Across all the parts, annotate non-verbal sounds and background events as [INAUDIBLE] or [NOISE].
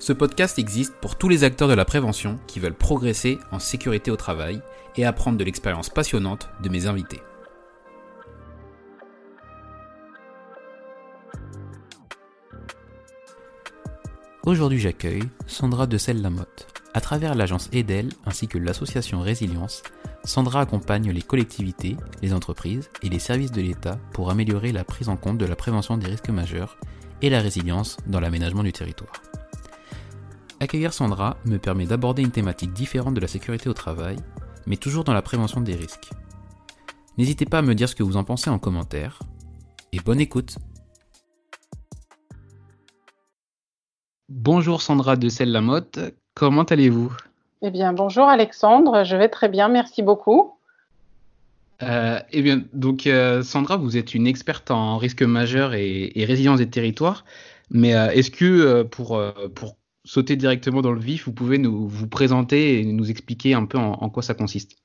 Ce podcast existe pour tous les acteurs de la prévention qui veulent progresser en sécurité au travail et apprendre de l'expérience passionnante de mes invités. Aujourd'hui j'accueille Sandra de Selle-Lamotte. À travers l'agence EDEL ainsi que l'association Résilience, Sandra accompagne les collectivités, les entreprises et les services de l'État pour améliorer la prise en compte de la prévention des risques majeurs et la résilience dans l'aménagement du territoire. Accueillir Sandra me permet d'aborder une thématique différente de la sécurité au travail, mais toujours dans la prévention des risques. N'hésitez pas à me dire ce que vous en pensez en commentaire, et bonne écoute Bonjour Sandra de Selle-Lamotte, comment allez-vous? Eh bien, bonjour Alexandre, je vais très bien, merci beaucoup. Euh, eh bien, donc euh, Sandra, vous êtes une experte en risques majeurs et, et résilience des territoires, mais euh, est-ce que euh, pour, euh, pour sauter directement dans le vif, vous pouvez nous vous présenter et nous expliquer un peu en, quoi ça consiste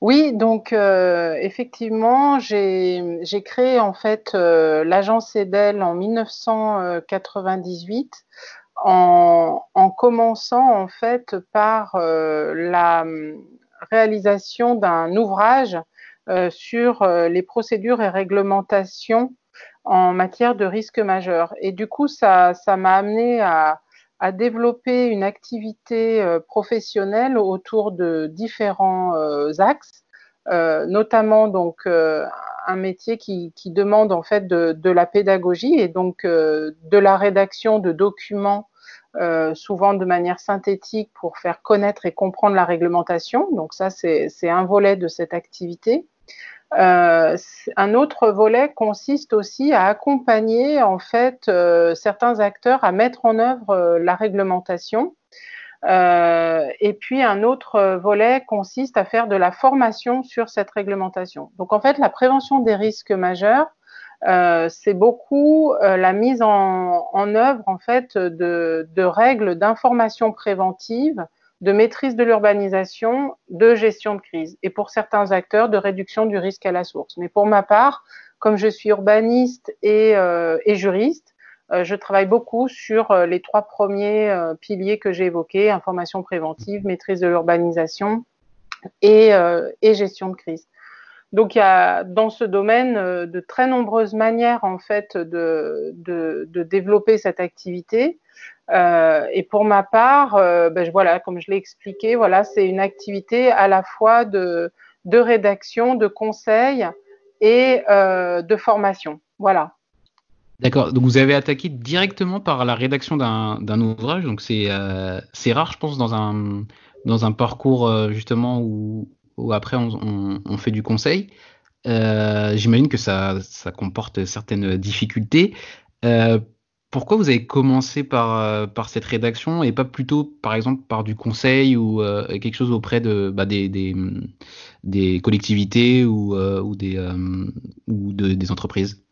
Oui, donc euh, effectivement, j'ai créé en fait euh, l'agence EDEL en 1998 en, en commençant en fait par euh, la réalisation d'un ouvrage sur les procédures et réglementations en matière de risques majeurs. Et du coup, ça m'a amené à à développer une activité euh, professionnelle autour de différents euh, axes, euh, notamment donc un métier qui, qui, demande en fait de, la pédagogie et donc de la rédaction de documents, souvent de manière synthétique pour faire connaître et comprendre la réglementation. Donc ça, c'est un volet de cette activité. Euh, un autre volet consiste aussi à accompagner en fait euh, certains acteurs à mettre en œuvre euh, la réglementation. Et puis un autre volet consiste à faire de la formation sur cette réglementation. Donc en fait, la prévention des risques majeurs, c'est beaucoup la mise en, œuvre en fait de règles d'information préventive de maîtrise de l'urbanisation, de gestion de crise, et pour certains acteurs, de réduction du risque à la source. Mais pour ma part, comme je suis urbaniste et, euh, juriste, euh, je travaille beaucoup sur euh, les trois premiers piliers que j'ai évoqués, information préventive, maîtrise de l'urbanisation et, gestion de crise. Donc il y a dans ce domaine de très nombreuses manières en fait de développer cette activité. Euh, et pour ma part, euh, ben, voilà, comme je l'ai expliqué, voilà, c'est une activité à la fois de, rédaction, de conseil et euh, de formation. Voilà. D'accord. Donc vous avez attaqué directement par la rédaction d'un ouvrage. Donc c'est rare, je pense, dans un dans un parcours justement où, après on, fait du conseil. J'imagine que ça comporte certaines difficultés. Pourquoi vous avez commencé par, euh, par cette rédaction et pas plutôt, par exemple, par du conseil ou euh, quelque chose auprès de, bah, des, des, collectivités ou, euh, ou, des, ou de, des entreprises?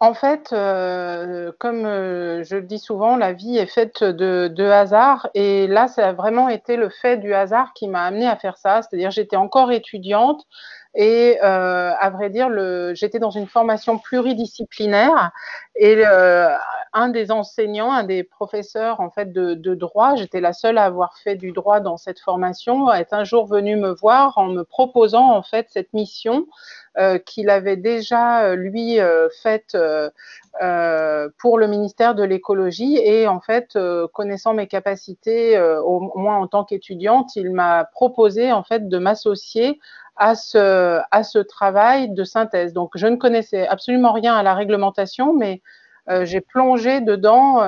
En fait, comme je le dis souvent, la vie est faite de, de hasard et là, ça a vraiment été le fait du hasard qui m'a amené à faire ça. C'est-à-dire, j'étais encore étudiante. Et euh, à vrai dire, j'étais dans une formation pluridisciplinaire et euh, un des enseignants, un des professeurs en fait de, de droit, j'étais la seule à avoir fait du droit dans cette formation, est un jour venu me voir en me proposant en fait cette mission qu'il avait déjà euh, lui euh, faite pour le ministère de l'écologie et en fait connaissant mes capacités au moins en tant qu'étudiante, il m'a proposé en fait de m'associer à ce, à ce travail de synthèse. Donc, je ne connaissais absolument rien à la réglementation, mais j'ai plongé dedans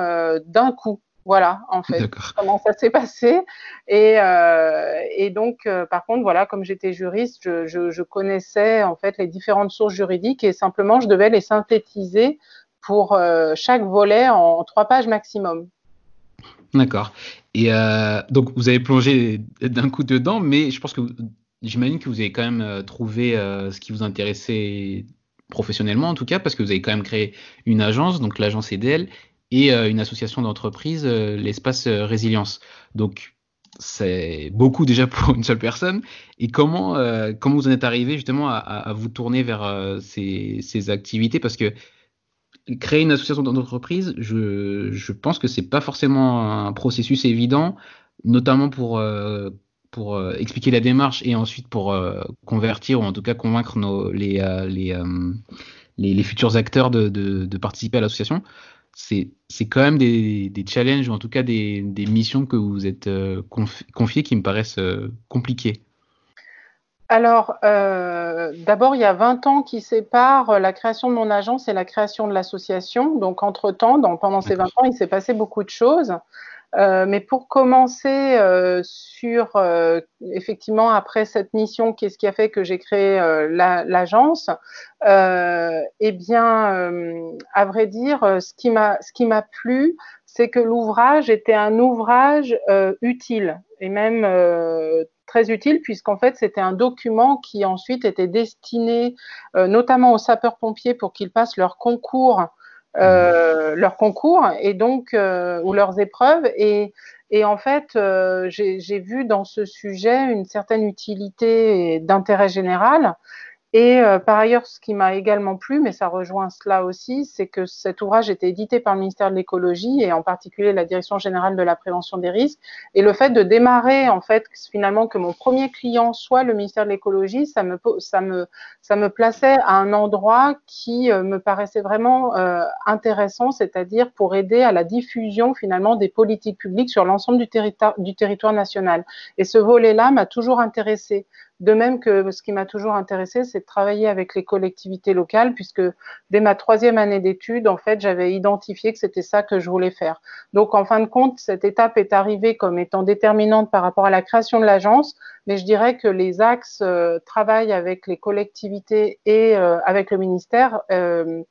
d'un coup. Voilà, en fait, comment ça s'est passé. Et, euh, et donc, euh, par contre, voilà, comme j'étais juriste, je, je, je, connaissais en fait les différentes sources juridiques et simplement, je devais les synthétiser pour euh, chaque volet en trois pages maximum. D'accord. Et donc, vous avez plongé d'un coup dedans, mais je pense que j'imagine que vous avez quand même trouvé ce qui vous intéressait professionnellement en tout cas, parce que vous avez quand même créé une agence, donc l'agence EDL, et euh, une association d'entreprise, euh, l'espace euh, résilience. Donc c'est beaucoup déjà pour une seule personne. Et comment, comment vous en êtes arrivé justement à, vous tourner vers ces, activités? Parce que créer une association d'entreprise, je, pense que c'est pas forcément un processus évident, notamment pour, pour expliquer la démarche et ensuite pour convertir ou en tout cas convaincre nos, les, les, futurs acteurs de, de participer à l'association c'est quand même des, des, challenges ou en tout cas des, des missions que vous êtes euh, confiées qui me paraissent euh, compliquées. Alors, euh, d'abord, il y a 20 ans qui séparent la création de mon agence et la création de l'association. Donc, entre-temps, pendant ces 20 ans, il s'est passé beaucoup de choses. Euh, mais pour commencer euh, sur euh, effectivement après cette mission, qu'est-ce qui a fait que j'ai créé l'agence? Eh bien, à vrai dire, ce qui m'a ce qui m'a plu, c'est que l'ouvrage était un ouvrage utile et même très utile puisqu'en fait c'était un document qui ensuite était destiné notamment aux sapeurs-pompiers pour qu'ils passent leur concours euh, leurs concours et donc euh, ou leurs épreuves. Et, et en fait euh, j'ai vu dans ce sujet une certaine utilité d'intérêt général et euh, par ailleurs, ce qui m'a également plu, mais ça rejoint cela aussi, c'est que cet ouvrage était édité par le ministère de l'écologie et en particulier la direction générale de la prévention des risques. Et le fait de démarrer, en fait, finalement, que mon premier client soit le ministère de l'écologie, ça me, ça me, ça me plaçait à un endroit qui euh, me paraissait vraiment euh, intéressant, c'est-à-dire pour aider à la diffusion finalement des politiques publiques sur l'ensemble du, territoire, du territoire national. Et ce volet-là m'a toujours intéressé. De même que ce qui m'a toujours intéressé, c'est de travailler avec les collectivités locales, puisque dès ma troisième année d'études, en fait, j'avais identifié que c'était ça que je voulais faire. Donc, en fin de compte, cette étape est arrivée comme étant déterminante par rapport à la création de l'agence, mais je dirais que les axes euh, travail avec les collectivités et euh, avec le ministère euh,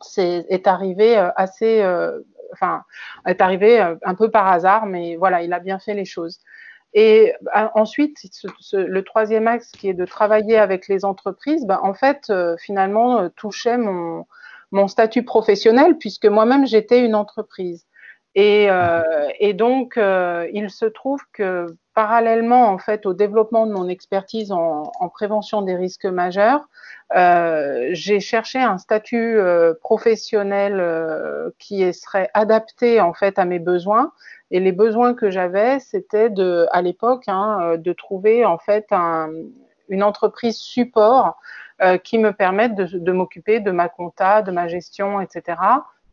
c'est, est arrivé euh, assez, euh, enfin, est arrivé un peu par hasard, mais voilà, il a bien fait les choses. Et euh, ensuite, le troisième axe qui est de travailler avec les entreprises, ben, en fait, euh, finalement, euh, touchait mon, mon statut professionnel puisque moi-même j'étais une entreprise. Et, et donc, il se trouve que parallèlement en fait au développement de mon expertise en, en prévention des risques majeurs, euh, j'ai cherché un statut euh, professionnel euh, qui serait adapté en fait à mes besoins et les besoins que j'avais, c'était à l'époque, hein, de trouver en fait un, une entreprise support qui me permette de, de m'occuper de ma compta, de ma gestion, etc.,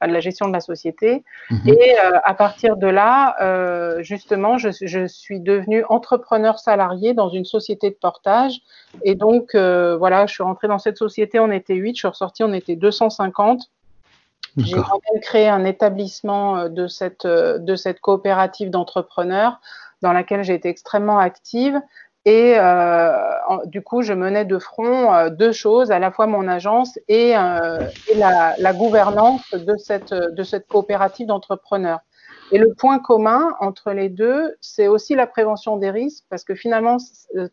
de la gestion de la société. Mmh. Et euh, à partir de là, euh, justement, je, je, suis devenue entrepreneur salarié dans une société de portage. Et donc, euh, voilà, je suis rentrée dans cette société, on était 8, je suis ressortie, on était 250. J'ai même créé un établissement de cette, de cette coopérative d'entrepreneurs dans laquelle j'ai été extrêmement active. Et euh, du coup, je menais de front euh, deux choses, à la fois mon agence et, euh, et la, la, gouvernance de cette, de cette coopérative d'entrepreneurs. Et le point commun entre les deux, c'est aussi la prévention des risques, parce que finalement,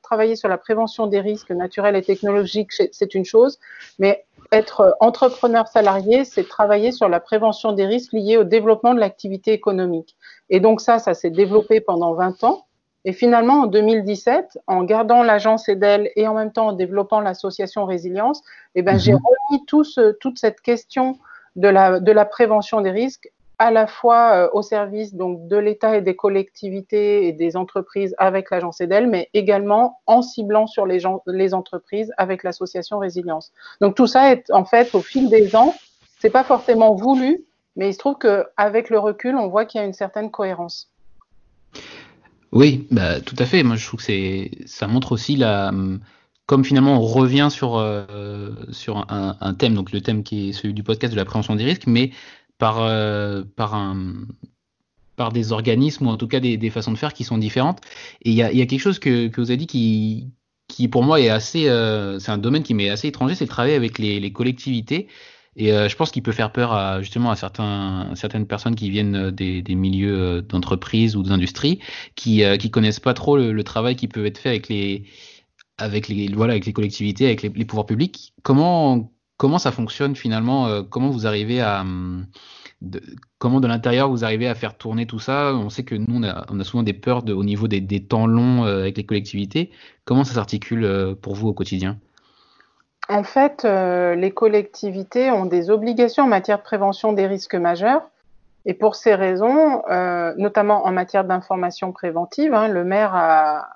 travailler sur la prévention des risques naturels et technologiques, c'est une chose, mais être entrepreneur salarié, c'est travailler sur la prévention des risques liés au développement de l'activité économique. Et donc ça, ça s'est développé pendant 20 ans. Et finalement, en 2017, en gardant l'agence EDEL et en même temps en développant l'association Résilience, eh ben, j'ai remis tout ce, toute cette question de la, de la prévention des risques à la fois au service donc de l'État et des collectivités et des entreprises avec l'agence EDEL, mais également en ciblant sur les, gens, les entreprises avec l'association Résilience. Donc tout ça est en fait au fil des ans, c'est pas forcément voulu, mais il se trouve qu'avec le recul, on voit qu'il y a une certaine cohérence. Oui, bah, tout à fait. Moi, je trouve que c'est, ça montre aussi la, comme finalement on revient sur euh, sur un, thème, donc le thème qui est celui du podcast de la prévention des risques, mais par euh, par un par des organismes ou en tout cas des, façons de faire qui sont différentes. Et il y a, y a, quelque chose que, que vous avez dit qui qui pour moi est assez, euh, c'est un domaine qui m'est assez étranger, c'est le travail avec les collectivités. Et euh, je pense qu'il peut faire peur à, justement à certaines personnes qui viennent des, des milieux euh, d'entreprise ou d'industrie, qui euh, qui connaissent pas trop le, travail qui peut être fait avec les avec les voilà avec les collectivités, avec les, pouvoirs publics. Comment comment ça fonctionne finalement Comment vous arrivez à de, comment de l'intérieur vous arrivez à faire tourner tout ça? On sait que nous on a, souvent des peurs au niveau des temps longs avec les collectivités. Comment ça s'articule pour vous au quotidien? En fait, euh, les collectivités ont des obligations en matière de prévention des risques majeurs. Et pour ces raisons, euh, notamment en matière d'information préventive, hein, le maire a,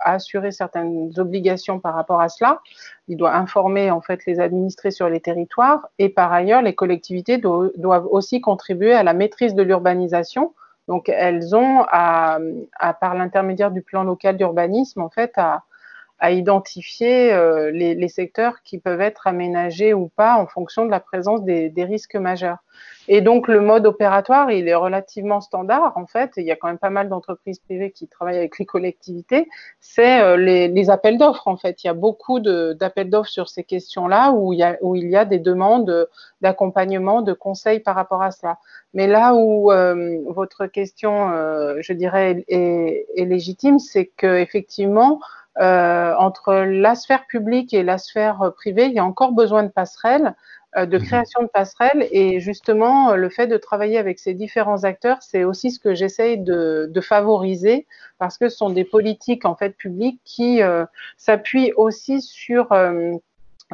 assuré certaines obligations par rapport à cela. Il doit informer en fait les administrés sur les territoires. Et par ailleurs, les collectivités do doivent aussi contribuer à la maîtrise de l'urbanisation. Donc, elles ont, à, par l'intermédiaire du plan local d'urbanisme, en fait, à, à identifier euh, les, secteurs qui peuvent être aménagés ou pas en fonction de la présence des, risques majeurs. Et donc le mode opératoire, il est relativement standard en fait. Il y a quand même pas mal d'entreprises privées qui travaillent avec les collectivités. C'est euh, les, appels d'offres en fait. Il y a beaucoup d'appels d'offres sur ces questions-là où il y a, des demandes d'accompagnement, de conseils par rapport à cela. Mais là où euh, votre question, je dirais, est, est légitime, c'est que effectivement euh, entre la sphère publique et la sphère privée, il y a encore besoin de passerelles, euh, de mhm. création de passerelles. Et justement, le fait de travailler avec ces différents acteurs, c'est aussi ce que j'essaye de, de, favoriser parce que ce sont des politiques en fait publiques qui euh, s'appuient aussi sur euh,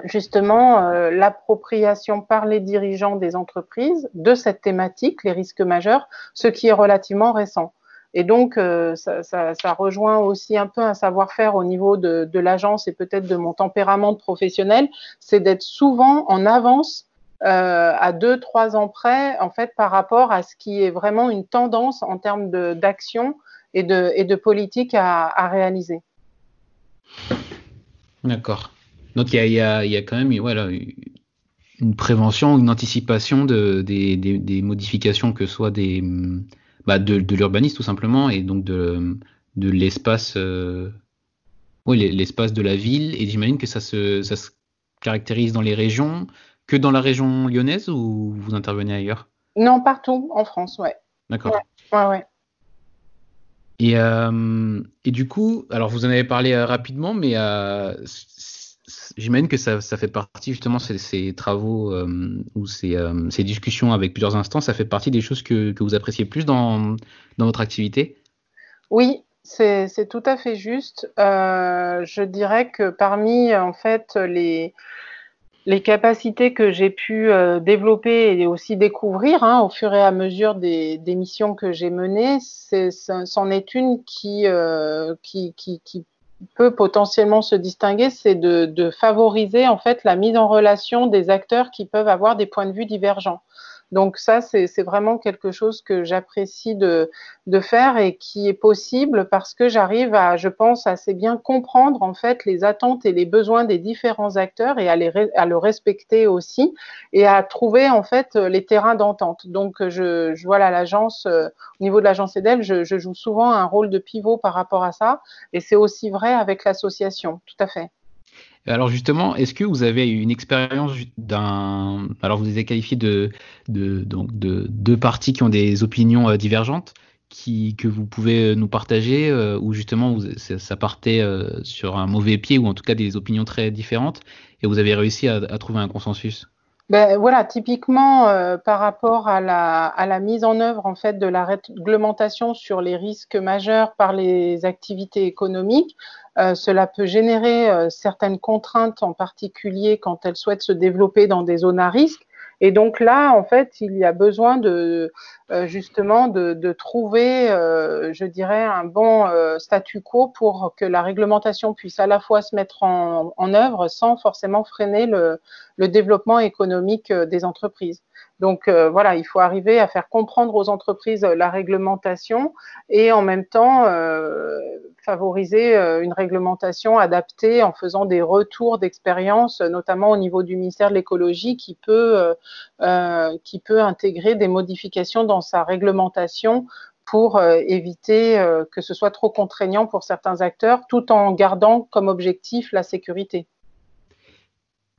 justement euh, l'appropriation par les dirigeants des entreprises de cette thématique, les risques majeurs, ce qui est relativement récent. Et donc, euh, ça, rejoint aussi un peu un savoir-faire au niveau de, l'agence et peut-être de mon tempérament de professionnel, c'est d'être souvent en avance euh, à deux, trois ans près, en fait, par rapport à ce qui est vraiment une tendance en termes d'action et de, politique à, réaliser. D'accord. Donc, il y a, quand même voilà, une prévention, une anticipation de, des, des, des modifications, que ce soit des bah, de, de l'urbanisme tout simplement et donc de, de l'espace euh, oui, l'espace de la ville et j'imagine que ça se, ça se caractérise dans les régions que dans la région lyonnaise ou vous intervenez ailleurs? Non, partout en France, ouais. D'accord. Ouais, ouais, ouais. Et, euh, et, du coup, alors vous en avez parlé euh, rapidement, mais j'imagine que ça, fait partie justement ces, ces travaux euh, ou ces, euh, ces, discussions avec plusieurs instances, ça fait partie des choses que, vous appréciez plus dans, votre activité? Oui, c'est tout à fait juste. Euh, je dirais que parmi en fait les, capacités que j'ai pu développer et aussi découvrir hein, au fur et à mesure des, missions que j'ai menées, c'en est, une qui peut potentiellement se distinguer, c'est de, de, favoriser en fait la mise en relation des acteurs qui peuvent avoir des points de vue divergents. Donc ça, c'est vraiment quelque chose que j'apprécie de, faire et qui est possible parce que j'arrive à, je pense, assez bien comprendre en fait les attentes et les besoins des différents acteurs et à, les, à le respecter aussi et à trouver en fait les terrains d'entente. Donc je, je voilà l'agence euh, au niveau de l'agence EDEL, je joue souvent un rôle de pivot par rapport à ça et c'est aussi vrai avec l'association, tout à fait. Alors justement, est-ce que vous avez une expérience d'un... Alors vous les avez qualifiés de, de, deux parties qui ont des opinions euh, divergentes qui, que vous pouvez nous partager, euh, où justement vous, ça partait euh, sur un mauvais pied, ou en tout cas des opinions très différentes, et vous avez réussi à trouver un consensus? Ben, voilà, typiquement euh, par rapport à la, mise en œuvre en fait de la réglementation sur les risques majeurs par les activités économiques, euh, cela peut générer euh, certaines contraintes, en particulier quand elles souhaitent se développer dans des zones à risque. Et donc là, en fait, il y a besoin de justement de, trouver, je dirais, un bon statu quo pour que la réglementation puisse à la fois se mettre en, œuvre sans forcément freiner le, le développement économique des entreprises. Donc euh, voilà, il faut arriver à faire comprendre aux entreprises euh, la réglementation et en même temps euh, favoriser une réglementation adaptée en faisant des retours d'expérience, notamment au niveau du ministère de l'écologie, qui qui peut intégrer des modifications dans sa réglementation pour éviter que ce soit trop contraignant pour certains acteurs, tout en gardant comme objectif la sécurité.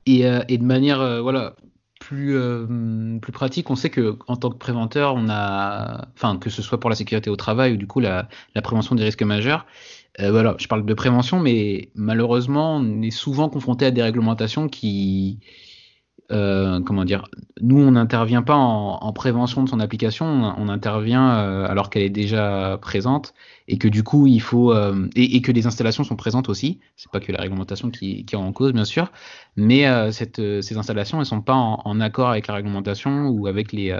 Et, et de manière, voilà, plus, euh, plus pratique, on sait que en tant que préventeur, on a, enfin que ce soit pour la sécurité au travail ou du coup la, prévention des risques majeurs. Euh, voilà, je parle de prévention, mais malheureusement, on est souvent confronté à des réglementations qui, euh, comment dire, nous on n'intervient pas en, prévention de son application, on, intervient euh, alors qu'elle est déjà présente et que du coup il faut euh, et, que les installations sont présentes aussi. C'est pas que la réglementation qui, est en cause bien sûr, mais ces installations elles sont pas en, accord avec la réglementation ou avec les,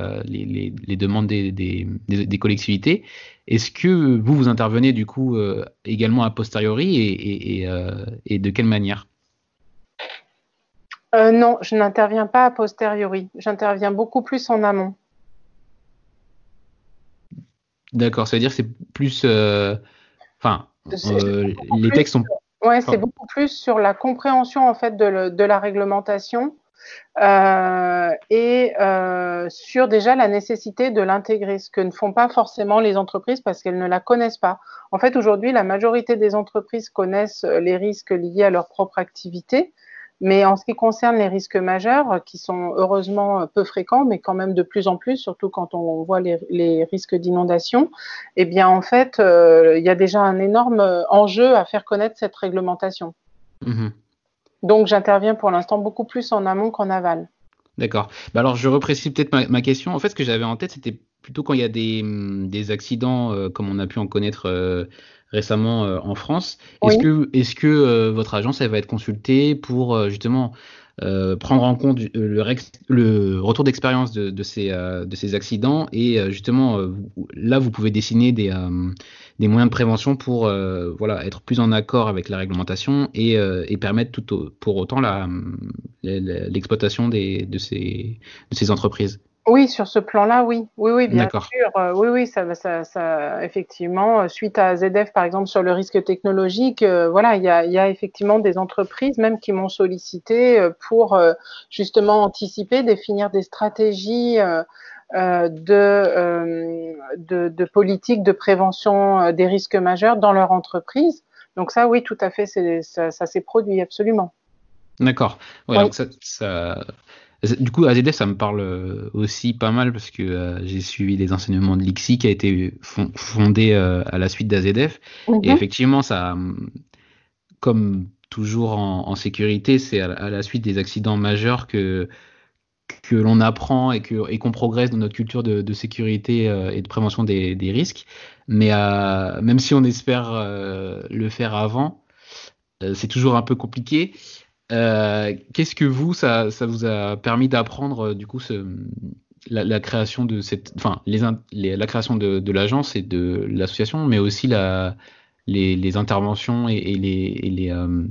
demandes des, collectivités. Est-ce que vous vous intervenez du coup également a posteriori et de quelle manière? Euh, non, je n'interviens pas a posteriori. J'interviens beaucoup plus en amont. D'accord, ça veut dire que c'est plus. Euh, enfin, euh, les textes sont. Oui, c'est beaucoup plus sur la compréhension en fait de, la réglementation et sur déjà la nécessité de l'intégrer, ce que ne font pas forcément les entreprises parce qu'elles ne la connaissent pas. En fait, aujourd'hui, la majorité des entreprises connaissent les risques liés à leur propre activité, mais en ce qui concerne les risques majeurs, qui sont heureusement peu fréquents, mais quand même de plus en plus, surtout quand on voit les, risques d'inondation, eh bien en fait, euh, il y a déjà un énorme enjeu à faire connaître cette réglementation. Mhm. Donc j'interviens pour l'instant beaucoup plus en amont qu'en aval. D'accord. Bah alors je reprécise peut-être ma, question. En fait, ce que j'avais en tête, c'était plutôt quand il y a des, des accidents, euh, comme on a pu en connaître euh, récemment euh, en France. Est-ce que, est que euh, votre agence elle va être consultée pour euh, justement prendre en compte le, le retour d'expérience de, de, ces, de ces accidents et justement là vous pouvez dessiner des, des moyens de prévention pour voilà être plus en accord avec la réglementation et, et permettre tout pour autant l'exploitation des de ces de ces entreprises. Oui, sur ce plan-là, oui. Oui, oui, bien sûr. Euh, oui, oui, ça, ça, ça, effectivement, euh, suite à ZF, par exemple, sur le risque technologique, euh, voilà, il y a, y a, effectivement des entreprises même qui m'ont sollicité pour justement anticiper, définir des stratégies de, de, de, politique de prévention des risques majeurs dans leur entreprise. Donc ça, oui, tout à fait, ça, ça s'est produit, absolument. D'accord. Ouais, Donc ça, du coup, AZF, ça me parle euh, aussi pas mal parce que euh, j'ai suivi les enseignements de l'IXI qui a été fondé euh, à la suite d'AZF. Et mhm. effectivement, ça, comme toujours en, sécurité, c'est à, la suite des accidents majeurs que, que l'on apprend et qu'on et qu'on progresse dans notre culture de, sécurité et de prévention des, des risques. Mais même si on espère le faire avant, c'est toujours un peu compliqué. Euh, qu'est-ce que vous, ça, vous a permis d'apprendre euh, du coup la, création de cette, enfin les, la création de, l'agence et de l'association, mais aussi les, interventions et, euh,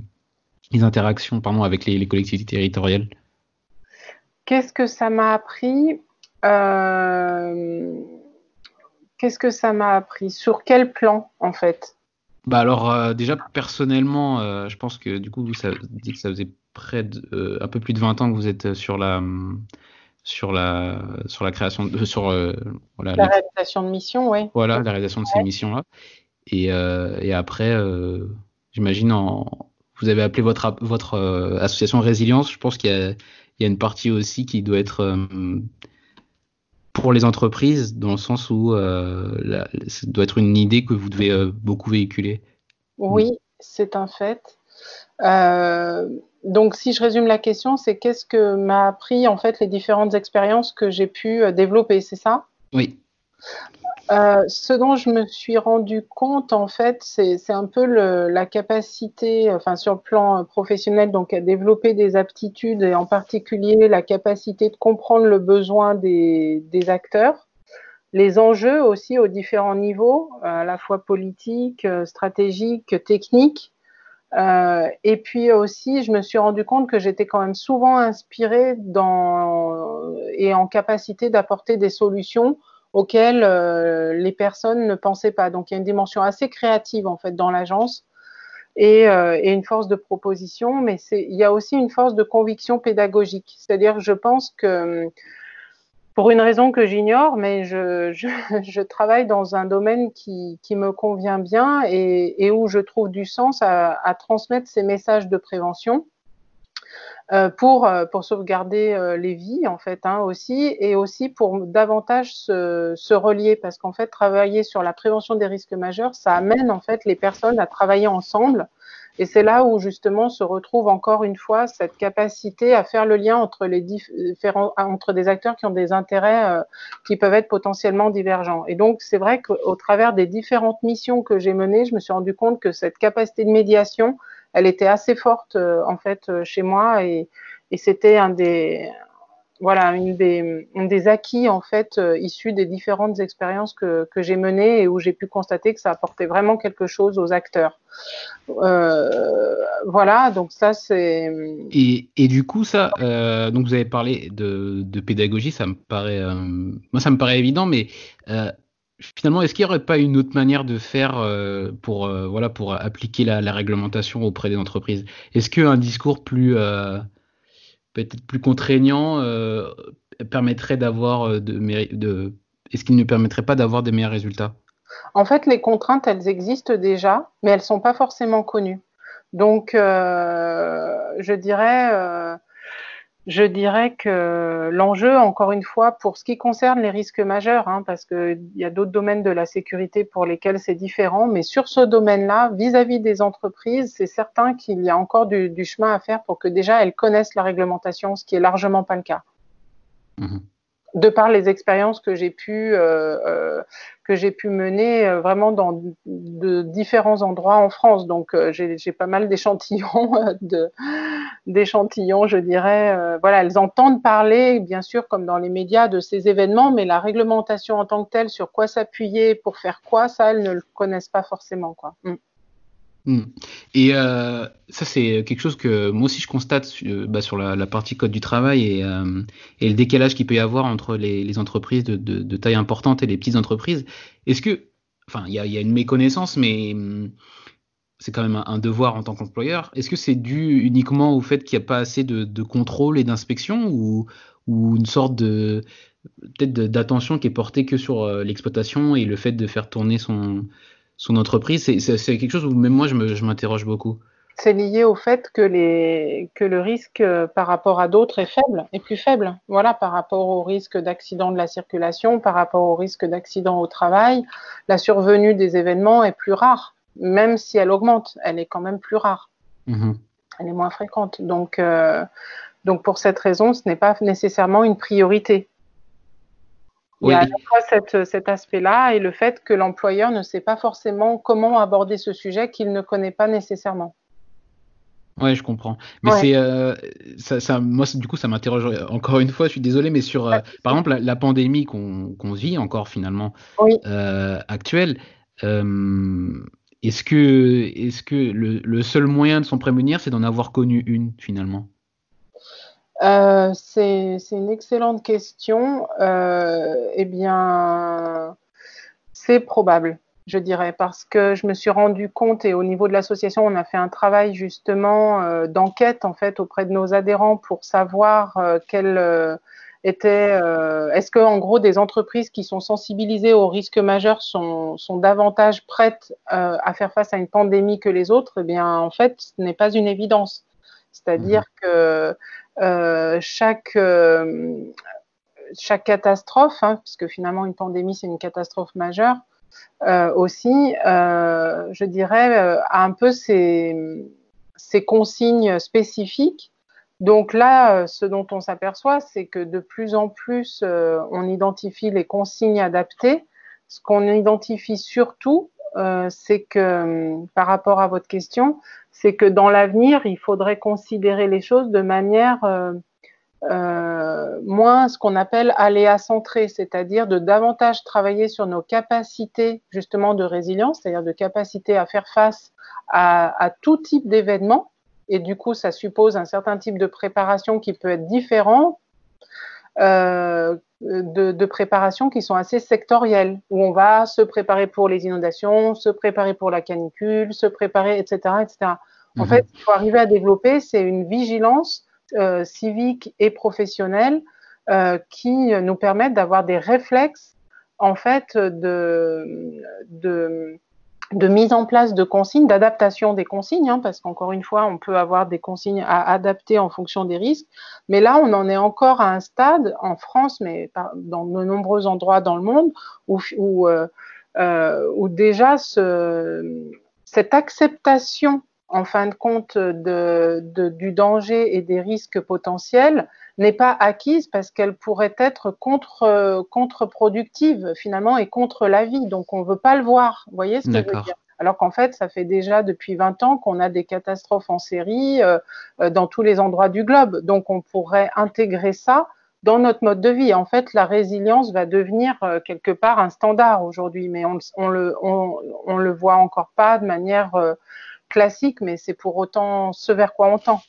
les, interactions pardon, avec les collectivités territoriales? Qu'est-ce que ça m'a appris Qu'est-ce que ça m'a appris? Sur quel plan en fait? Bah alors euh, déjà personnellement, euh, je pense que du coup ça dit que ça faisait près de euh, un peu plus de 20 ans que vous êtes sur la sur la sur la création de, sur voilà, la réalisation de missions, oui. Voilà, la réalisation de ces missions là. Et, et après, j'imagine vous avez appelé votre votre association Résilience. Je pense qu'il y a une partie aussi qui doit être pour les entreprises, dans le sens où euh, ça doit être une idée que vous devez euh, beaucoup véhiculer. Oui, c'est un fait. Euh, donc, si je résume la question, c'est qu'est-ce que m'a appris en fait les différentes expériences que j'ai pu développer, c'est ça? Oui. Euh, ce dont je me suis rendu compte, en fait, c'est un peu la capacité, enfin sur le plan professionnel, donc à développer des aptitudes et en particulier la capacité de comprendre le besoin des, acteurs, les enjeux aussi aux différents niveaux, à la fois politiques, stratégiques, techniques. Euh, et puis aussi, je me suis rendu compte que j'étais quand même souvent inspirée dans, et en capacité d'apporter des solutions auxquelles euh, les personnes ne pensaient pas. Donc il y a une dimension assez créative en fait dans l'agence et, euh, une force de proposition, mais il y a aussi une force de conviction pédagogique. C'est-à-dire je pense que pour une raison que j'ignore, mais je, [LAUGHS] travaille dans un domaine qui, me convient bien et, où je trouve du sens à transmettre ces messages de prévention. Euh, pour, euh, pour sauvegarder euh, les vies en fait hein, aussi et aussi pour davantage se, se relier parce qu'en fait travailler sur la prévention des risques majeurs ça amène en fait les personnes à travailler ensemble et c'est là où justement se retrouve encore une fois cette capacité à faire le lien entre les différents entre des acteurs qui ont des intérêts qui peuvent être potentiellement divergents. Et donc c'est vrai qu'au travers des différentes missions que j'ai menées, je me suis rendu compte que cette capacité de médiation elle était assez forte euh, en fait euh, chez moi et, c'était un des voilà une des, des acquis en fait euh, issus des différentes expériences que, que j'ai menées et où j'ai pu constater que ça apportait vraiment quelque chose aux acteurs. Voilà, donc ça c'est. Et, et, du coup ça, donc vous avez parlé de, de, pédagogie, ça me paraît, moi ça me paraît évident, mais finalement, est-ce qu'il n'y aurait pas une autre manière de faire euh, pour, euh, voilà, pour appliquer la, réglementation auprès des entreprises? Est-ce qu'un discours plus euh, peut-être plus contraignant permettrait d'avoir de, de est-ce qu'il ne permettrait pas d'avoir des meilleurs résultats? En fait, les contraintes, elles existent déjà, mais elles sont pas forcément connues. Donc, je dirais je dirais que l'enjeu, encore une fois, pour ce qui concerne les risques majeurs, hein, parce qu'il y a d'autres domaines de la sécurité pour lesquels c'est différent, mais sur ce domaine-là, vis-à-vis des entreprises, c'est certain qu'il y a encore du, du, chemin à faire pour que déjà elles connaissent la réglementation, ce qui est largement pas le cas. Mmh de par les expériences que j'ai pu euh, euh, que j'ai pu mener euh, vraiment dans de différents endroits en France. Donc euh, j'ai pas mal d'échantillons de d'échantillons, je dirais. Voilà, elles entendent parler, bien sûr, comme dans les médias, de ces événements, mais la réglementation en tant que telle, sur quoi s'appuyer pour faire quoi, ça, elles ne le connaissent pas forcément, quoi. Mm. Hmm. Et euh, ça, c'est quelque chose que moi aussi je constate euh, bah, sur la, partie code du travail et, euh, et le décalage qu'il peut y avoir entre les, entreprises de, taille importante et les petites entreprises. Est-ce que, enfin, il y a, une méconnaissance, mais hmm, c'est quand même un, devoir en tant qu'employeur. Est-ce que c'est dû uniquement au fait qu'il n'y a pas assez de, contrôle et d'inspection ou, ou une sorte de peut-être d'attention qui est portée que sur l'exploitation et le fait de faire tourner son son entreprise, c'est quelque chose où même moi je m'interroge beaucoup. C'est lié au fait que, les, que le risque euh, par rapport à d'autres est faible, est plus faible. Voilà, par rapport au risque d'accident de la circulation, par rapport au risque d'accident au travail, la survenue des événements est plus rare. Même si elle augmente, elle est quand même plus rare. Mmh. Elle est moins fréquente. Donc, euh, donc pour cette raison, ce n'est pas nécessairement une priorité. Il y a à la fois cette, cet aspect-là et le fait que l'employeur ne sait pas forcément comment aborder ce sujet qu'il ne connaît pas nécessairement. Ouais, je comprends. Mais ouais. c'est euh, ça, ça, moi du coup ça m'interroge encore une fois. Je suis désolé, mais sur euh, par exemple la, la pandémie qu'on qu vit encore finalement oui. euh, actuelle. Euh, est-ce que est-ce que le, le, seul moyen de s'en prémunir, c'est d'en avoir connu une finalement? Euh, c'est une excellente question. Euh, eh bien, c'est probable, je dirais, parce que je me suis rendu compte et au niveau de l'association, on a fait un travail justement euh, d'enquête en fait auprès de nos adhérents pour savoir quel était. Euh, est-ce que en gros des entreprises qui sont sensibilisées aux risques majeurs sont, sont davantage prêtes à faire face à une pandémie que les autres? Eh bien, en fait, ce n'est pas une évidence. C'est-à-dire mmh. que chaque, euh, chaque catastrophe, hein, puisque finalement une pandémie c'est une catastrophe majeure, euh, aussi, euh, je dirais, a un peu ses, ses consignes spécifiques Donc là, ce dont on s'aperçoit, c'est que de plus en plus, on identifie les consignes adaptées. Ce qu'on identifie surtout, c'est que, par rapport à votre question, c'est que dans l'avenir, il faudrait considérer les choses de manière euh, moins ce qu'on appelle aléa centré, c'est-à-dire de davantage travailler sur nos capacités justement de résilience, c'est-à-dire de capacité à faire face à, à tout type d'événements. Et du coup, ça suppose un certain type de préparation qui peut être différent euh, de, de préparation qui sont assez sectorielles, où on va se préparer pour les inondations, se préparer pour la canicule, se préparer, etc. etc. En mhm. fait, il faut arriver à développer, c'est une vigilance euh, civiques et professionnels euh, qui nous permettent d'avoir des réflexes en fait de, de, de, mise en place de consignes, d'adaptation des consignes, hein, parce qu'encore une fois, on peut avoir des consignes à adapter en fonction des risques. Mais là, on en est encore à un stade en France, mais dans de nombreux endroits dans le monde, où, où, euh, euh où déjà ce, cette acceptation en fin de compte de, de, du danger et des risques potentiels n'est pas acquise parce qu'elle pourrait être contre contre-productive finalement et contre la vie. Donc on veut pas le voir. Vous voyez ce que je veux dire? Alors qu'en fait, ça fait déjà depuis 20 ans qu'on a des catastrophes en série euh, euh, dans tous les endroits du globe. Donc on pourrait intégrer ça dans notre mode de vie. En fait, la résilience va devenir euh, quelque part un standard aujourd'hui, mais on, on le on, on, le voit encore pas de manière euh, classique, mais c'est pour autant ce vers quoi on tend.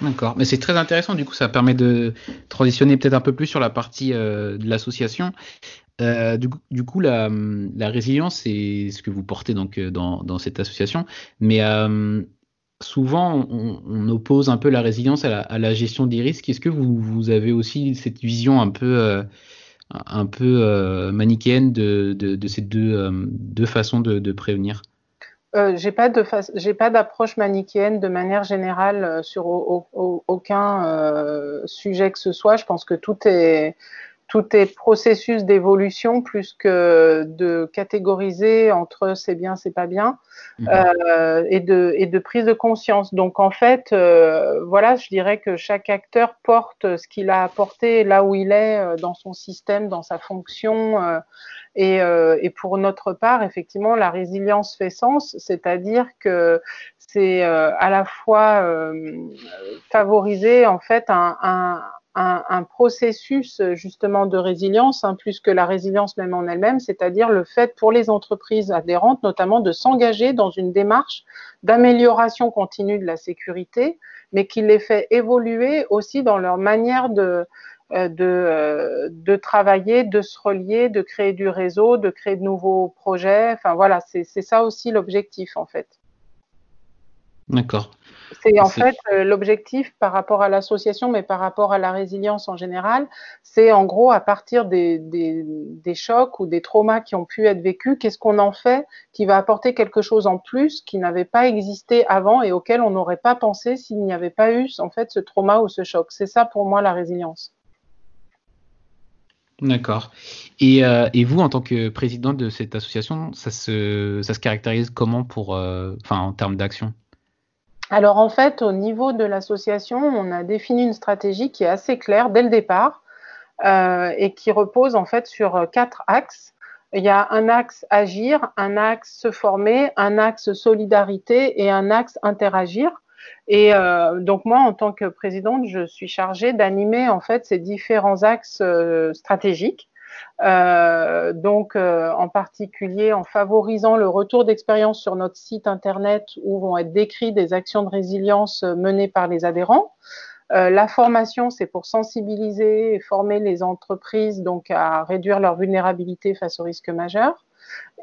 D'accord, mais c'est très intéressant, du coup ça permet de transitionner peut-être un peu plus sur la partie euh, de l'association. Euh, du, coup, la, résilience, c'est ce que vous portez donc euh, dans, cette association, mais souvent on, oppose un peu la résilience à la, gestion des risques. Est-ce que vous, avez aussi cette vision un peu, un peu manichéenne de, ces deux, deux façons de prévenir? Euh, j'ai pas de j'ai pas d'approche manichéenne de manière générale euh, sur aucun euh, sujet que ce soit. Je pense que tout est tout est processus d'évolution plus que de catégoriser entre c'est bien, c'est pas bien, mhm. euh, et, de, et de prise de conscience. Donc en fait, euh, voilà, je dirais que chaque acteur porte ce qu'il a apporté là où il est euh, dans son système, dans sa fonction. Euh, et, euh, et, pour notre part, effectivement, la résilience fait sens, c'est-à-dire que c'est à la fois favoriser en fait un, un un, processus justement de résilience, hein, plus que la résilience même en elle-même, c'est-à-dire le fait pour les entreprises adhérentes notamment de s'engager dans une démarche d'amélioration continue de la sécurité, mais qui les fait évoluer aussi dans leur manière de, euh, de, euh, de travailler, de se relier, de créer du réseau, de créer de nouveaux projets. Enfin voilà, c'est ça aussi l'objectif en fait. D'accord. C'est en fait euh, l'objectif par rapport à l'association, mais par rapport à la résilience en général, c'est en gros à partir des, des, des, chocs ou des traumas qui ont pu être vécus, qu'est-ce qu'on en fait qui va apporter quelque chose en plus qui n'avait pas existé avant et auquel on n'aurait pas pensé s'il n'y avait pas eu en fait ce trauma ou ce choc. C'est ça pour moi la résilience. D'accord. Et, euh, et, vous, en tant que président de cette association, ça se, ça se caractérise comment pour, euh, enfin, en termes d'action? Alors en fait, au niveau de l'association, on a défini une stratégie qui est assez claire dès le départ euh, et qui repose en fait sur quatre axes. Il y a un axe agir, un axe se former, un axe solidarité et un axe interagir. Et euh, donc moi, en tant que présidente, je suis chargée d'animer en fait ces différents axes euh, stratégiques. Euh, donc, euh, en particulier en favorisant le retour d'expérience sur notre site internet où vont être décrites des actions de résilience euh, menées par les adhérents. la formation, c'est pour sensibiliser et former les entreprises donc à réduire leur vulnérabilité face aux risques majeurs.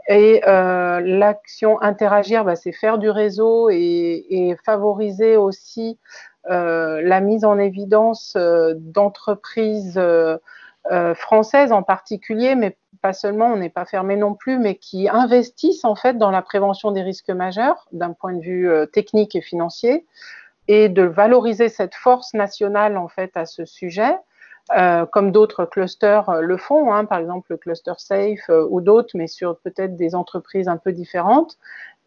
Et l'action interagir, bah, c'est faire du réseau et, favoriser aussi la mise en évidence d'entreprises euh, françaises en particulier, mais pas seulement, on n'est pas fermé non plus, mais qui investissent en fait dans la prévention des risques majeurs d'un point de vue euh, technique et financier, et de valoriser cette force nationale en fait à ce sujet. Euh, comme d'autres clusters euh, le font, hein, par exemple le cluster Safe ou d'autres, mais sur peut-être des entreprises un peu différentes,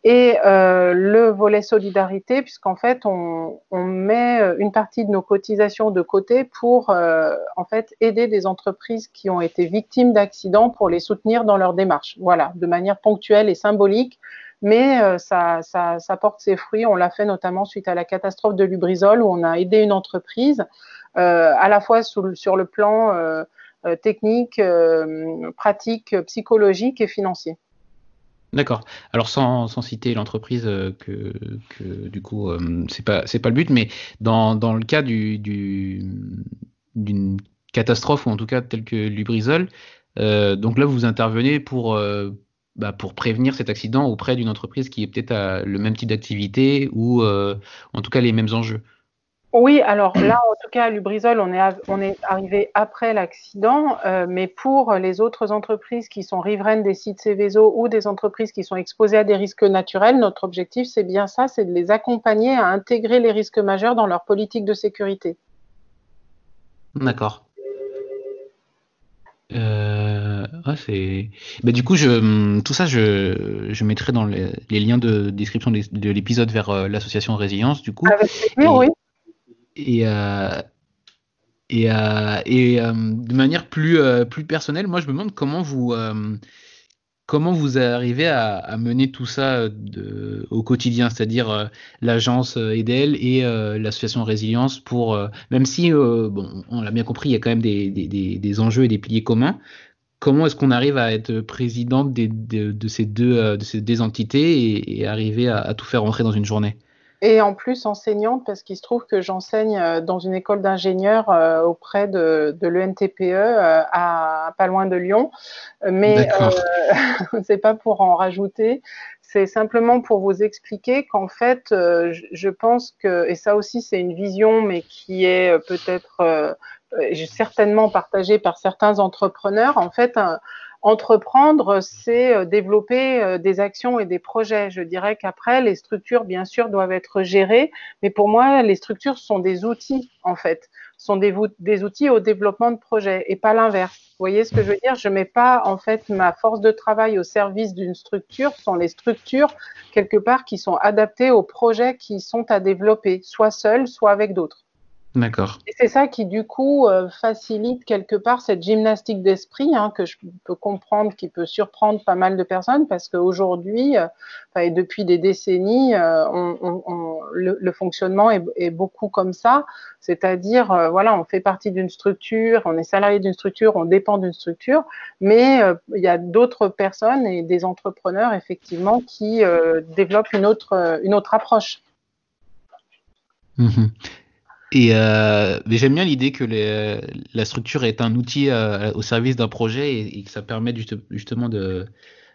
et euh, le volet solidarité, puisqu'en fait, on, on, met une partie de nos cotisations de côté pour euh, en fait aider des entreprises qui ont été victimes d'accidents pour les soutenir dans leur démarche. Voilà, de manière ponctuelle et symbolique, mais euh, ça, ça, ça, porte ses fruits. On l'a fait notamment suite à la catastrophe de Lubrizol, où on a aidé une entreprise euh, à la fois sur, sur le plan euh, technique, pratique, psychologique et financier. D'accord. Alors sans, sans citer l'entreprise euh, que, que, du coup euh, c'est pas c'est pas le but, mais dans, dans le cas du, du d'une catastrophe ou en tout cas telle que Lubrizol, euh, donc là vous intervenez pour bah, pour prévenir cet accident auprès d'une entreprise qui est peut-être le même type d'activité ou en tout cas les mêmes enjeux. Oui, alors là, en tout cas, à Lubrizol, on est, on est arrivé après l'accident, euh, mais pour les autres entreprises qui sont riveraines des sites Céveso ou des entreprises qui sont exposées à des risques naturels, notre objectif, c'est bien ça, c'est de les accompagner à intégrer les risques majeurs dans leur politique de sécurité. D'accord. Euh, c'est. Bah, du coup, je, tout ça, je, je mettrai dans les, liens de description de, l'épisode vers euh, l'association Résilience, du coup. Avec plaisir, oui et, euh, et, euh, et euh, de manière plus, plus personnelle, moi je me demande comment vous, comment vous arrivez à, mener tout ça au quotidien, c'est-à-dire l'agence EDL et l'association Résilience pour, même si, bon, on l'a bien compris, il y a quand même des, des, des enjeux et des piliers communs. Comment est-ce qu'on arrive à être présidente des, de, ces deux, de ces deux entités et, arriver à tout faire rentrer dans une journée? Et en plus enseignante parce qu'il se trouve que j'enseigne euh, dans une école d'ingénieurs euh, auprès de, de l'ENTPE euh, à pas loin de Lyon. Mais euh, [LAUGHS] c'est pas pour en rajouter, c'est simplement pour vous expliquer qu'en fait, je pense que, et ça aussi c'est une vision, mais qui est peut-être certainement partagée par certains entrepreneurs, en fait, un, Entreprendre, c'est euh, développer euh, des actions et des projets. Je dirais qu'après, les structures, bien sûr, doivent être gérées, mais pour moi, les structures sont des outils, en fait, sont des, outils au développement de projets et pas l'inverse. Vous voyez ce que je veux dire? Je mets pas, en fait, ma force de travail au service d'une structure. Ce sont les structures, quelque part, qui sont adaptées aux projets qui sont à développer, soit seuls, soit avec d'autres. D'accord. Et c'est ça qui, du coup, euh, facilite quelque part cette gymnastique d'esprit hein, que je peux comprendre, qui peut surprendre pas mal de personnes, parce qu'aujourd'hui, euh, et depuis des décennies, euh, on, on, le, le, fonctionnement est, est, beaucoup comme ça. C'est-à-dire, voilà, on fait partie d'une structure, on est salarié d'une structure, on dépend d'une structure, mais il y a d'autres personnes et des entrepreneurs, effectivement, qui développent une autre, une autre approche. Mmh. Et euh, mais j'aime bien l'idée que les, la structure est un outil euh, au service d'un projet et, que ça permet justement de,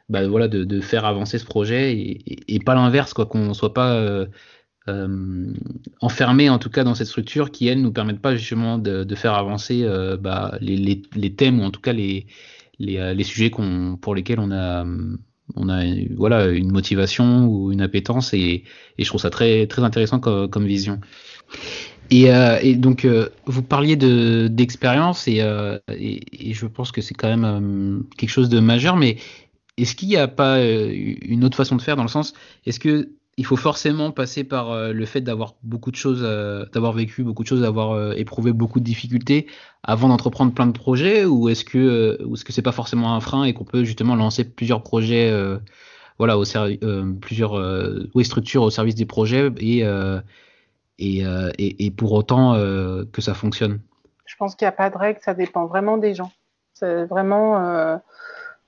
bah, voilà, de, de, faire avancer ce projet et, et pas l'inverse, quoi, qu'on soit pas euh, euh, enfermé en tout cas dans cette structure qui elle nous permettent pas justement de, de faire avancer euh, bah, les, les, les, thèmes ou en tout cas les, les, euh, les sujets qu'on pour lesquels on a on a voilà une motivation ou une appétence et, et je trouve ça très très intéressant comme, comme vision. Et, euh, et, donc, euh, vous parliez de d'expérience et, euh, et, et, je pense que c'est quand même euh, quelque chose de majeur. Mais est-ce qu'il n'y a pas euh, une autre façon de faire dans le sens Est-ce que il faut forcément passer par euh, le fait d'avoir beaucoup de choses, d'avoir vécu beaucoup de choses, d'avoir éprouvé beaucoup de difficultés avant d'entreprendre plein de projets, ou est-ce que est-ce que c'est pas forcément un frein et qu'on peut justement lancer plusieurs projets, voilà, au plusieurs oui, structures au service des projets et et, euh, et, et, pour autant euh, que ça fonctionne Je pense qu'il n'y a pas de règle, ça dépend vraiment des gens. C'est vraiment,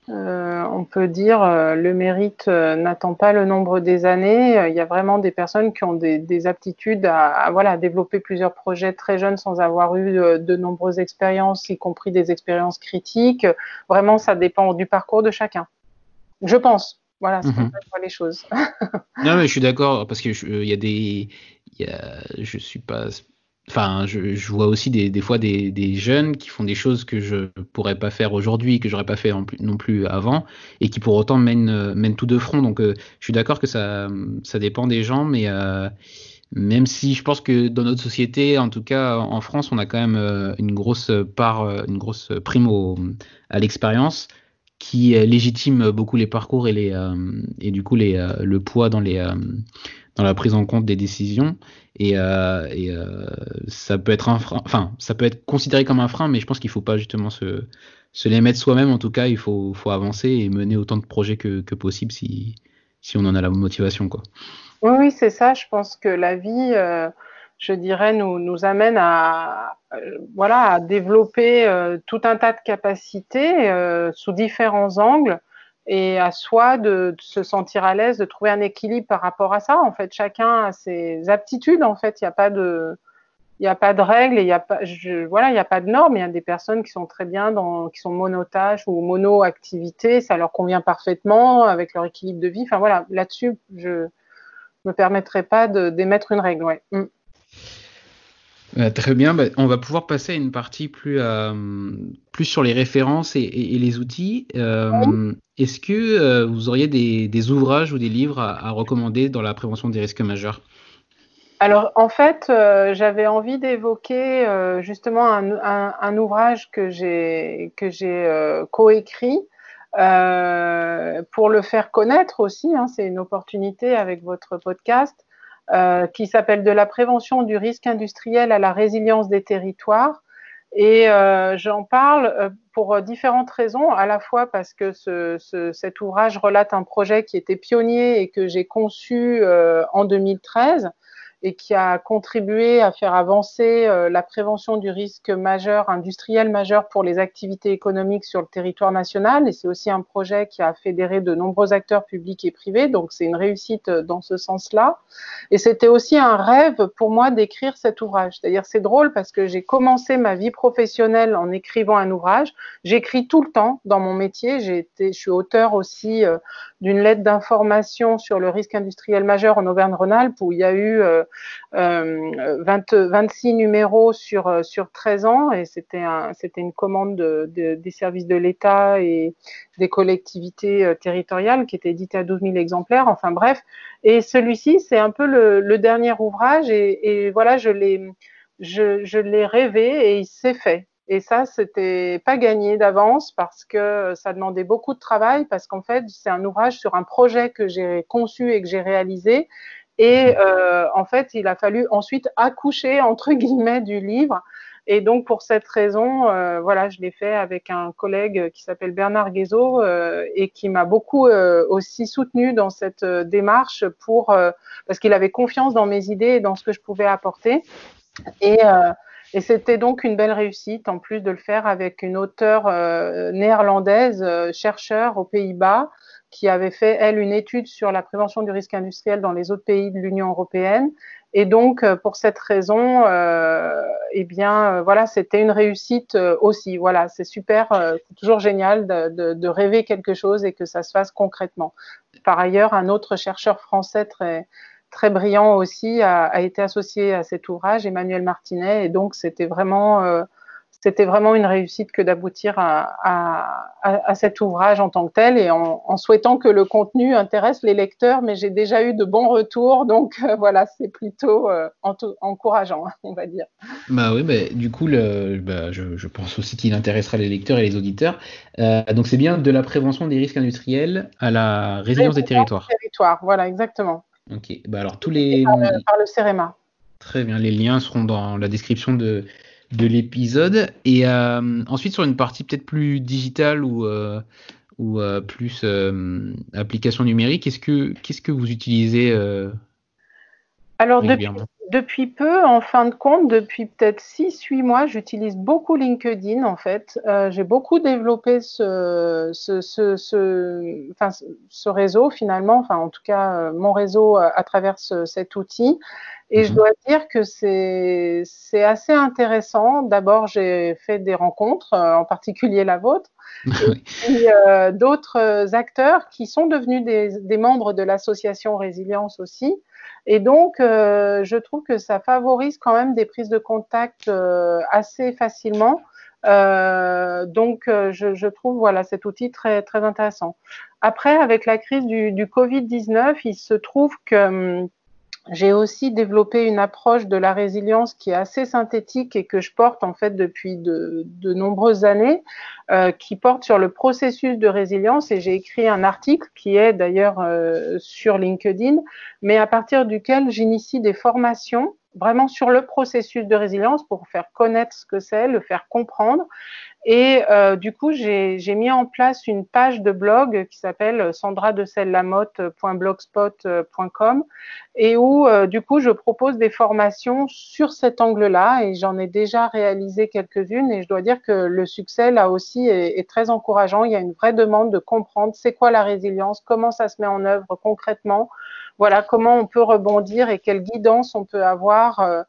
euh, on peut dire, euh, le mérite n'attend pas le nombre des années. Il y a vraiment des personnes qui ont des, des aptitudes à, à, voilà, à développer plusieurs projets très jeunes sans avoir eu de, nombreuses expériences, y compris des expériences critiques. Vraiment, ça dépend du parcours de chacun. Je pense. Voilà, c'est mmh. les choses. non, mais je suis d'accord parce que il y a des, je suis pas, enfin, je, vois aussi des, fois des, jeunes qui font des choses que je pourrais pas faire aujourd'hui, que j'aurais pas fait non plus avant, et qui pour autant mènent, mènent tout de front. Donc, euh, je suis d'accord que ça, dépend des gens, mais euh, même si je pense que dans notre société, en tout cas en France, on a quand même euh, une grosse part, une grosse prime à l'expérience qui légitime beaucoup les parcours et du coup le poids dans les dans la prise en compte des décisions et, et ça peut être un frein, enfin ça peut être considéré comme un frein mais je pense qu'il faut pas justement se les mettre soi-même en tout cas il faut avancer et mener autant de projets que, possible si si on en a la motivation quoi. Oui, oui c'est ça. Je pense que la vie, je dirais, nous, nous amène à, euh, voilà, à développer euh, tout un tas de capacités euh, sous différents angles et à soi de, se sentir à l'aise, de trouver un équilibre par rapport à ça. En fait, chacun a ses aptitudes. En fait, il n'y a pas de, il n'y a pas de règles, il n'y a pas, voilà, il n'y a pas de normes. Il y a des personnes qui sont très bien dans, qui sont monotages ou mono-activités, ça leur convient parfaitement avec leur équilibre de vie. Enfin voilà, là-dessus, je me permettrai pas d'émettre une règle. Mm. Euh, très bien, bah, on va pouvoir passer à une partie plus, euh, plus sur les références et, les outils. Euh, est-ce que vous auriez des, ouvrages ou des livres à, recommander dans la prévention des risques majeurs? Alors en fait, j'avais envie d'évoquer justement un, ouvrage que j'ai coécrit pour le faire connaître aussi. Hein, c'est une opportunité avec votre podcast. Euh, qui s'appelle De la prévention du risque industriel à la résilience des territoires. Et euh, j'en parle euh, pour différentes raisons, à la fois parce que ce, ce, cet ouvrage relate un projet qui était pionnier et que j'ai conçu en 2013 et qui a contribué à faire avancer euh, la prévention du risque majeur, industriel majeur pour les activités économiques sur le territoire national. Et c'est aussi un projet qui a fédéré de nombreux acteurs publics et privés. Donc c'est une réussite euh, dans ce sens-là. Et c'était aussi un rêve pour moi d'écrire cet ouvrage. C'est-à-dire c'est drôle parce que j'ai commencé ma vie professionnelle en écrivant un ouvrage. J'écris tout le temps dans mon métier. J'ai été, je suis auteur aussi euh, d'une lettre d'information sur le risque industriel majeur en Auvergne-Rhône-Alpes où il y a eu 20, euh, 26 numéros sur, euh, sur 13 ans et c'était un, c'était une commande de, de, des services de l'État et des collectivités euh, territoriales qui était édité à 12 000 exemplaires. Enfin bref, et celui-ci c'est un peu le, le dernier ouvrage et, et voilà je l'ai je, je l'ai rêvé et il s'est fait. Et ça, c'était pas gagné d'avance parce que ça demandait beaucoup de travail parce qu'en fait, c'est un ouvrage sur un projet que j'ai conçu et que j'ai réalisé. Et euh, en fait, il a fallu ensuite accoucher entre guillemets du livre. Et donc pour cette raison, euh, voilà, je l'ai fait avec un collègue qui s'appelle Bernard Guézot euh, et qui m'a beaucoup euh, aussi soutenu dans cette démarche pour parce qu'il avait confiance dans mes idées et dans ce que je pouvais apporter. Et et c'était donc une belle réussite, en plus de le faire avec une auteure néerlandaise, chercheur aux Pays-Bas, qui avait fait, elle, une étude sur la prévention du risque industriel dans les autres pays de l'Union européenne. Et donc, euh, pour cette raison, euh, eh bien, voilà, c'était une réussite aussi. Voilà, c'est super, toujours génial de, rêver quelque chose et que ça se fasse concrètement. Par ailleurs, un autre chercheur français très très brillant aussi, a, été associé à cet ouvrage, Emmanuel Martinet, et donc c'était vraiment, euh, c'était vraiment une réussite que d'aboutir à, à, à, cet ouvrage en tant que tel, et en, en, souhaitant que le contenu intéresse les lecteurs, mais j'ai déjà eu de bons retours, donc euh, voilà, c'est plutôt euh, encourageant, [LAUGHS] on va dire. Bah oui, bah, du coup, le, bah, je, je, pense aussi qu'il intéressera les lecteurs et les auditeurs. Euh, donc c'est bien de la prévention des risques industriels à la résilience des territoires. territoires. Voilà, exactement. Ok, bah alors tous les. Par le, par le CEREMA. Très bien, les liens seront dans la description de, de l'épisode. Et euh, ensuite, sur une partie peut-être plus digitale ou, euh, ou euh, plus euh, application numérique, qu'est-ce que, qu'est-ce que vous utilisez euh, Alors, depuis, depuis peu, en fin de compte, depuis peut-être 6-8 mois, j'utilise beaucoup LinkedIn en fait. J'ai beaucoup développé ce, ce, ce, ce, enfin, ce réseau finalement, enfin en tout cas mon réseau à, travers ce, cet outil. Et mmh. je dois dire que c'est assez intéressant. D'abord, j'ai fait des rencontres, euh, en particulier la vôtre, [LAUGHS] et euh, d'autres acteurs qui sont devenus des, des membres de l'association Résilience aussi. Et donc, euh, je trouve que ça favorise quand même des prises de contact euh, assez facilement. Euh, donc, je, je, trouve voilà cet outil très très intéressant. Après, avec la crise du, du Covid 19, il se trouve que hum, j'ai aussi développé une approche de la résilience qui est assez synthétique et que je porte en fait depuis de, nombreuses années, euh, qui porte sur le processus de résilience. Et j'ai écrit un article qui est d'ailleurs euh, sur LinkedIn, mais à partir duquel j'initie des formations vraiment sur le processus de résilience pour faire connaître ce que c'est, le faire comprendre et euh, du coup, j'ai mis en place une page de blog qui s'appelle sandradesellamotte.blogspot.com et où, euh, du coup, je propose des formations sur cet angle-là et j'en ai déjà réalisé quelques-unes et je dois dire que le succès, là aussi, est, très encourageant. Il y a une vraie demande de comprendre c'est quoi la résilience, comment ça se met en œuvre concrètement, voilà, comment on peut rebondir et quelle guidance on peut avoir euh,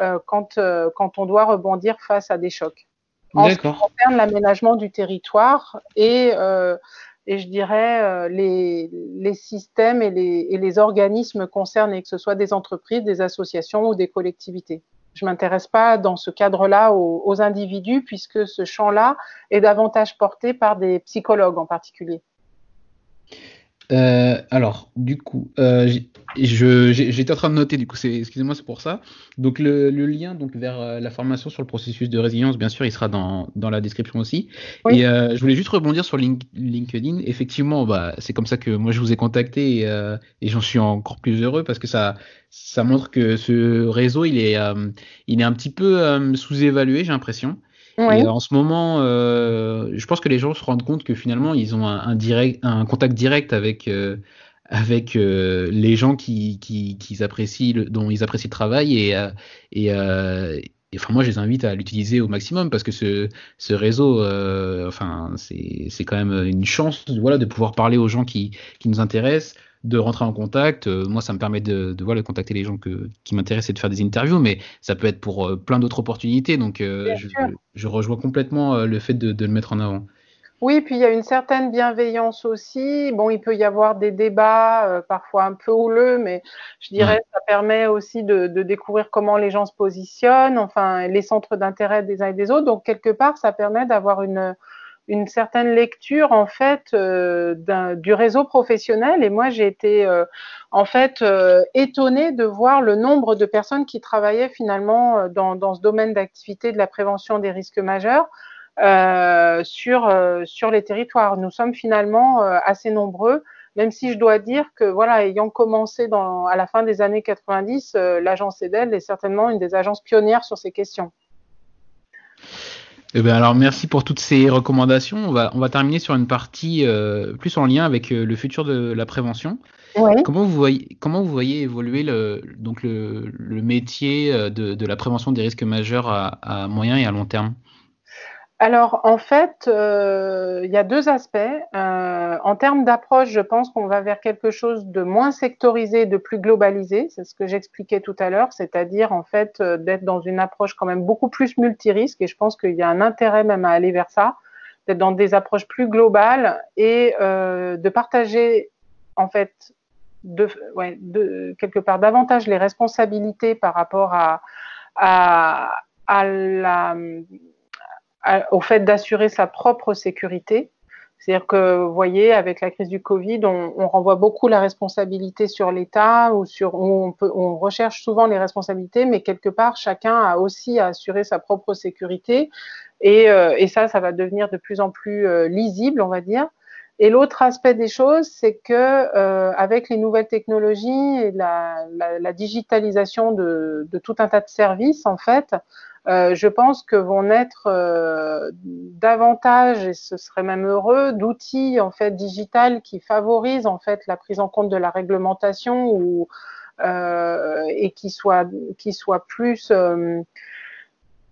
euh quand, quand on doit rebondir face à des chocs en ce qui concerne l'aménagement du territoire et, euh, et je dirais euh, les, les, systèmes et les, et les, organismes concernés, que ce soit des entreprises, des associations ou des collectivités. Je m'intéresse pas dans ce cadre-là aux, aux, individus puisque ce champ-là est davantage porté par des psychologues en particulier. Euh, alors, du coup, euh, j'étais en train de noter, du coup, excusez-moi, c'est pour ça. Donc, le, le, lien donc vers euh, la formation sur le processus de résilience, bien sûr, il sera dans, dans la description aussi. Et euh, je voulais juste rebondir sur LinkedIn. Effectivement, bah, c'est comme ça que moi je vous ai contacté et, euh, et j'en suis encore plus heureux parce que ça, ça montre que ce réseau, il est, il est un petit peu sous-évalué, j'ai l'impression. Et en ce moment, euh, je pense que les gens se rendent compte que finalement, ils ont un, un direct, un contact direct avec, euh, avec euh, les gens qui, qui, qui apprécient le, dont ils apprécient le travail. Et, euh, et, euh, et, enfin, moi, je les invite à l'utiliser au maximum parce que ce, ce réseau, enfin, c'est quand même une chance voilà, de pouvoir parler aux gens qui, qui nous intéressent de rentrer en contact. Euh, moi, ça me permet de, de, voilà, de contacter les gens que, qui m'intéressent et de faire des interviews, mais ça peut être pour euh, plein d'autres opportunités. Donc, euh, je, je, rejoins complètement le fait de, de, le mettre en avant. Oui, puis il y a une certaine bienveillance aussi. Bon, il peut y avoir des débats, euh, parfois un peu houleux, mais je dirais ouais. ça permet aussi de, de, découvrir comment les gens se positionnent, enfin les centres d'intérêt des uns et des autres. Donc quelque part, ça permet d'avoir une une certaine lecture en fait euh, du réseau professionnel et moi j'ai été euh, en fait euh, étonnée de voir le nombre de personnes qui travaillaient finalement dans, ce domaine d'activité de la prévention des risques majeurs sur les territoires. Nous sommes finalement assez nombreux. Même si je dois dire que voilà, ayant commencé à la fin des années 90, l'agence EDEL est certainement une des agences pionnières sur ces questions. Eh bien, alors merci pour toutes ces recommandations. On va, on va terminer sur une partie euh, plus en lien avec euh, le futur de la prévention. Ouais. Comment vous voyez comment vous voyez évoluer le donc le, le métier euh, de, de, la prévention des risques majeurs à, à moyen et à long terme? Alors, en fait, euh, il y a deux aspects. Euh, en termes d'approche, je pense qu'on va vers quelque chose de moins sectorisé, de plus globalisé. C'est ce que j'expliquais tout à l'heure, c'est-à-dire en fait euh, d'être dans une approche quand même beaucoup plus multirisque. Et je pense qu'il y a un intérêt même à aller vers ça, d'être dans des approches plus globales et de partager en fait de, ouais, de, quelque part davantage les responsabilités par rapport à la au fait d'assurer sa propre sécurité. C'est-à-dire que, vous voyez, avec la crise du Covid, on, renvoie beaucoup la responsabilité sur l'État ou sur, on, peut, on recherche souvent les responsabilités, mais quelque part, chacun a aussi à assurer sa propre sécurité. Et, euh, et ça, ça va devenir de plus en plus euh, lisible, on va dire. Et l'autre aspect des choses, c'est que euh, avec les nouvelles technologies et la, digitalisation de, tout un tas de services, en fait, euh, je pense que vont naître euh, davantage, et ce serait même heureux, d'outils en fait digital qui favorisent en fait la prise en compte de la réglementation ou euh, et qui soit plus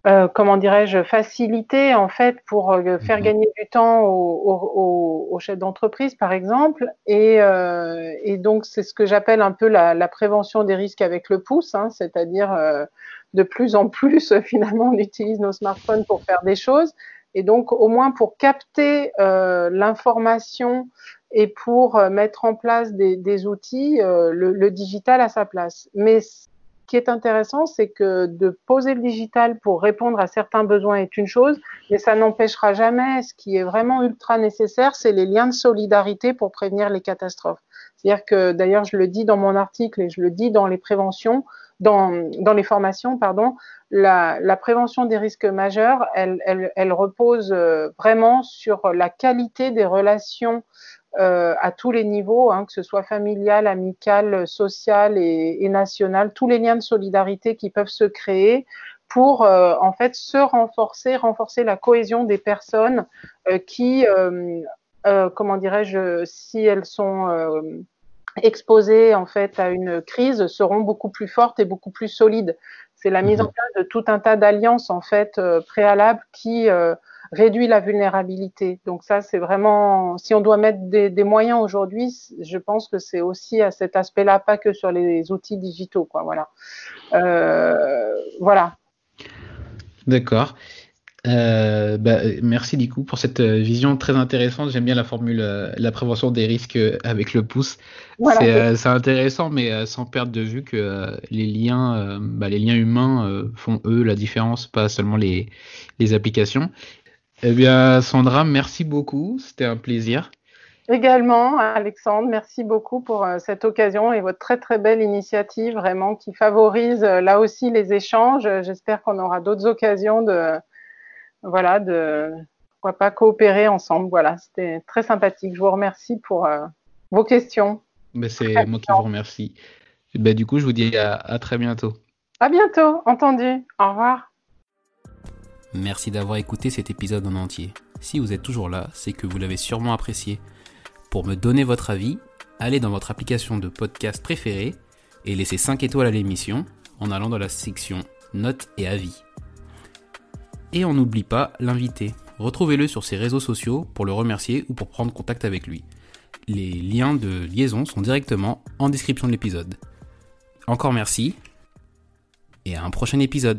euh, comment dirais-je, facilité en fait pour euh, faire gagner du temps aux, aux, aux chefs d'entreprise, par exemple. Et, euh, et donc, c'est ce que j'appelle un peu la, la, prévention des risques avec le pouce, hein, c'est-à-dire de plus en plus, finalement, on utilise nos smartphones pour faire des choses. Et donc, au moins pour capter euh, l'information et pour euh, mettre en place des, outils, euh, le, le, digital a sa place. Mais qui est intéressant, c'est que de poser le digital pour répondre à certains besoins est une chose, mais ça n'empêchera jamais, ce qui est vraiment ultra nécessaire, c'est les liens de solidarité pour prévenir les catastrophes. C'est-à-dire que, d'ailleurs, je le dis dans mon article et je le dis dans les préventions, dans, les formations, pardon, la, prévention des risques majeurs, elle, repose euh, vraiment sur la qualité des relations euh, à tous les niveaux, hein, que ce soit familial, amical, social et, national, tous les liens de solidarité qui peuvent se créer pour euh, en fait se renforcer, renforcer la cohésion des personnes qui, comment dirais-je, si elles sont exposées en fait à une crise, seront beaucoup plus fortes et beaucoup plus solides. C'est la mise en mhm. place de tout un tas d'alliances en fait préalables qui réduit la vulnérabilité. Donc ça, c'est vraiment, si on doit mettre des, des moyens aujourd'hui, je pense que c'est aussi à cet aspect-là, pas que sur les outils digitaux, quoi. Voilà. Euh, voilà. D'accord. Euh, bah, merci du coup pour cette euh, vision très intéressante. J'aime bien la formule euh, la prévention des risques euh, avec le pouce. Voilà, c'est intéressant, mais sans perdre de vue que les liens, bah, les liens humains font eux la différence, pas seulement les, les applications. Eh bien, Sandra, merci beaucoup. C'était un plaisir. Également, Alexandre, merci beaucoup pour euh, cette occasion et votre très très belle initiative, vraiment qui favorise euh, là aussi les échanges. J'espère qu'on aura d'autres occasions de, voilà, de pourquoi pas coopérer ensemble. Voilà, c'était très sympathique. Je vous remercie pour euh, vos questions. Ben, C'est moi qui vous remercie. Ben, du coup, je vous dis à, à très bientôt. À bientôt, entendu. Au revoir. Merci d'avoir écouté cet épisode en entier. Si vous êtes toujours là, c'est que vous l'avez sûrement apprécié. Pour me donner votre avis, allez dans votre application de podcast préférée et laissez 5 étoiles à l'émission en allant dans la section Notes et avis. Et on n'oublie pas l'invité. Retrouvez-le sur ses réseaux sociaux pour le remercier ou pour prendre contact avec lui. Les liens de liaison sont directement en description de l'épisode. Encore merci et à un prochain épisode.